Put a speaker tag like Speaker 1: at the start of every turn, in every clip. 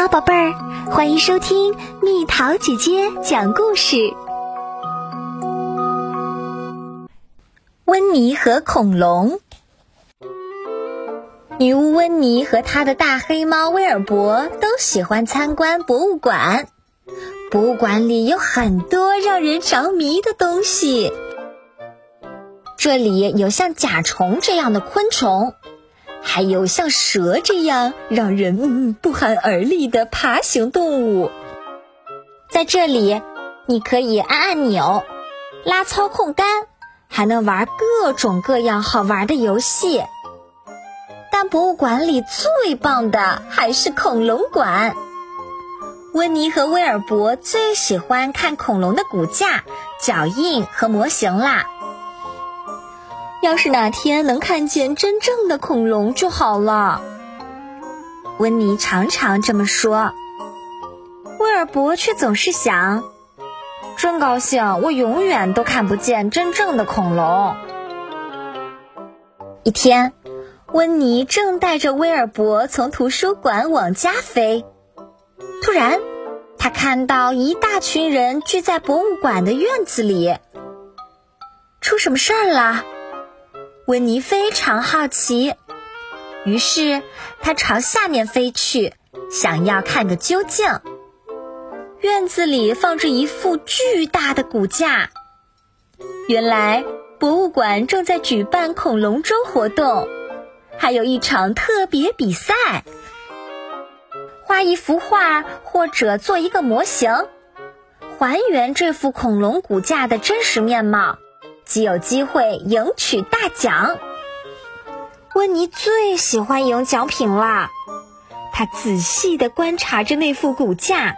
Speaker 1: 好，宝贝儿，欢迎收听蜜桃姐姐讲故事。温妮和恐龙。女巫温妮和她的大黑猫威尔伯都喜欢参观博物馆。博物馆里有很多让人着迷的东西。这里有像甲虫这样的昆虫。还有像蛇这样让人不寒而栗的爬行动物，在这里你可以按按钮、拉操控杆，还能玩各种各样好玩的游戏。但博物馆里最棒的还是恐龙馆。温妮和威尔伯最喜欢看恐龙的骨架、脚印和模型啦。要是哪天能看见真正的恐龙就好了，温妮常常这么说。威尔伯却总是想：真高兴，我永远都看不见真正的恐龙。一天，温妮正带着威尔伯从图书馆往家飞，突然，他看到一大群人聚在博物馆的院子里。出什么事儿了？温妮非常好奇，于是他朝下面飞去，想要看个究竟。院子里放着一副巨大的骨架，原来博物馆正在举办恐龙周活动，还有一场特别比赛。画一幅画或者做一个模型，还原这副恐龙骨架的真实面貌。即有机会赢取大奖。温妮最喜欢赢奖品啦！他仔细地观察着那副骨架，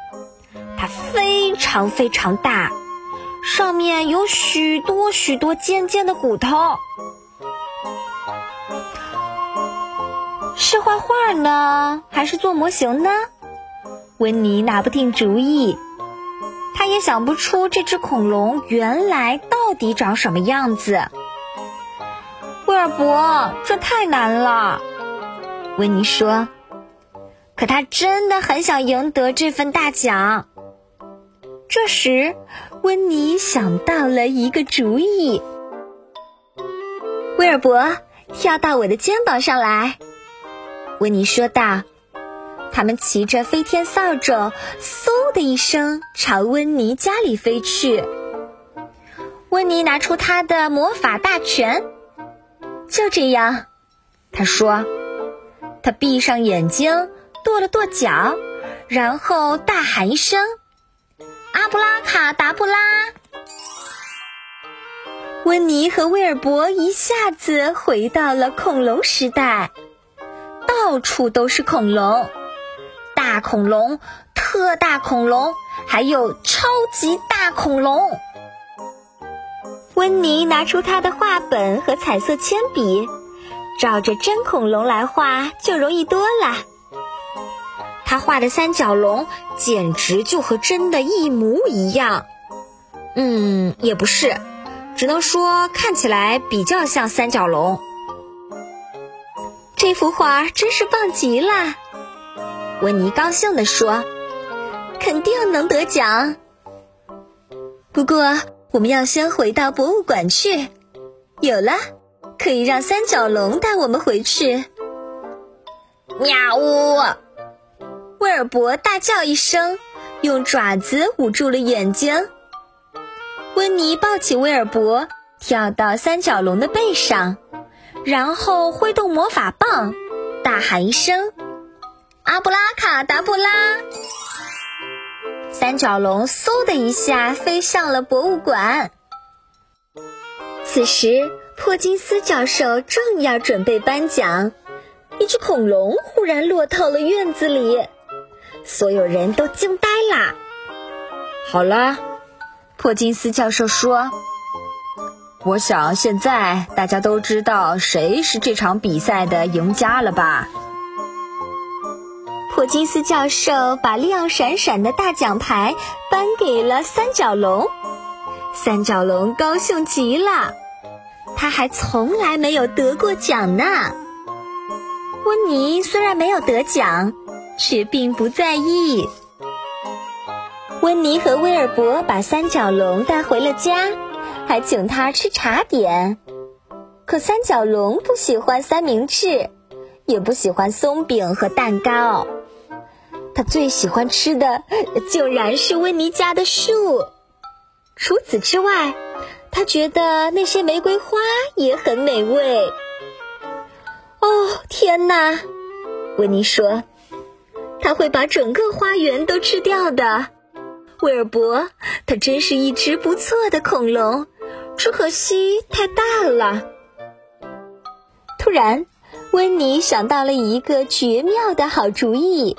Speaker 1: 它非常非常大，上面有许多许多尖尖的骨头。是画画呢，还是做模型呢？温妮拿不定主意。他也想不出这只恐龙原来到底长什么样子。威尔伯，这太难了，温妮说。可他真的很想赢得这份大奖。这时，温妮想到了一个主意。威尔伯，跳到我的肩膀上来，温妮说道。他们骑着飞天扫帚，嗖的一声朝温妮家里飞去。温妮拿出他的魔法大全，就这样，他说：“他闭上眼睛，跺了跺脚，然后大喊一声：‘阿布拉卡达布拉！’”温妮和威尔伯一下子回到了恐龙时代，到处都是恐龙。大恐龙、特大恐龙，还有超级大恐龙。温妮拿出他的画本和彩色铅笔，照着真恐龙来画就容易多了。他画的三角龙简直就和真的一模一样。嗯，也不是，只能说看起来比较像三角龙。这幅画真是棒极了。温妮高兴地说：“肯定能得奖。不过，我们要先回到博物馆去。有了，可以让三角龙带我们回去。”喵呜！威尔伯大叫一声，用爪子捂住了眼睛。温妮抱起威尔伯，跳到三角龙的背上，然后挥动魔法棒，大喊一声。阿布拉卡达布拉！三角龙嗖的一下飞向了博物馆。此时，珀金斯教授正要准备颁奖，一只恐龙忽然落到了院子里，所有人都惊呆啦。好了，珀金斯教授说：“我想现在大家都知道谁是这场比赛的赢家了吧？”霍金斯教授把亮闪闪的大奖牌颁给了三角龙，三角龙高兴极了。他还从来没有得过奖呢。温妮虽然没有得奖，却并不在意。温妮和威尔伯把三角龙带回了家，还请他吃茶点。可三角龙不喜欢三明治，也不喜欢松饼和蛋糕。他最喜欢吃的竟然是温妮家的树。除此之外，他觉得那些玫瑰花也很美味。哦，天哪！温妮说：“他会把整个花园都吃掉的。”威尔伯，他真是一只不错的恐龙，只可惜太大了。突然，温妮想到了一个绝妙的好主意。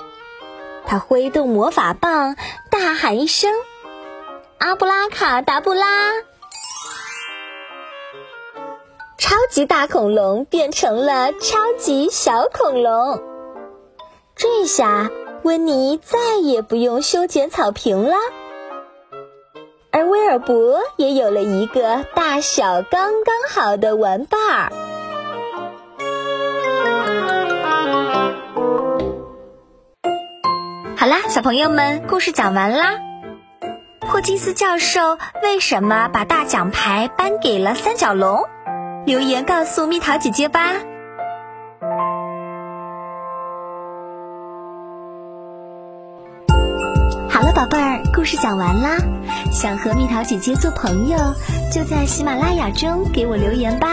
Speaker 1: 他挥动魔法棒，大喊一声：“阿布拉卡达布拉！”超级大恐龙变成了超级小恐龙。这下，温妮再也不用修剪草坪了，而威尔伯也有了一个大小刚刚好的玩伴儿。好啦，小朋友们，故事讲完啦。霍金斯教授为什么把大奖牌颁给了三角龙？留言告诉蜜桃姐姐吧。好了，宝贝儿，故事讲完啦。想和蜜桃姐姐做朋友，就在喜马拉雅中给我留言吧。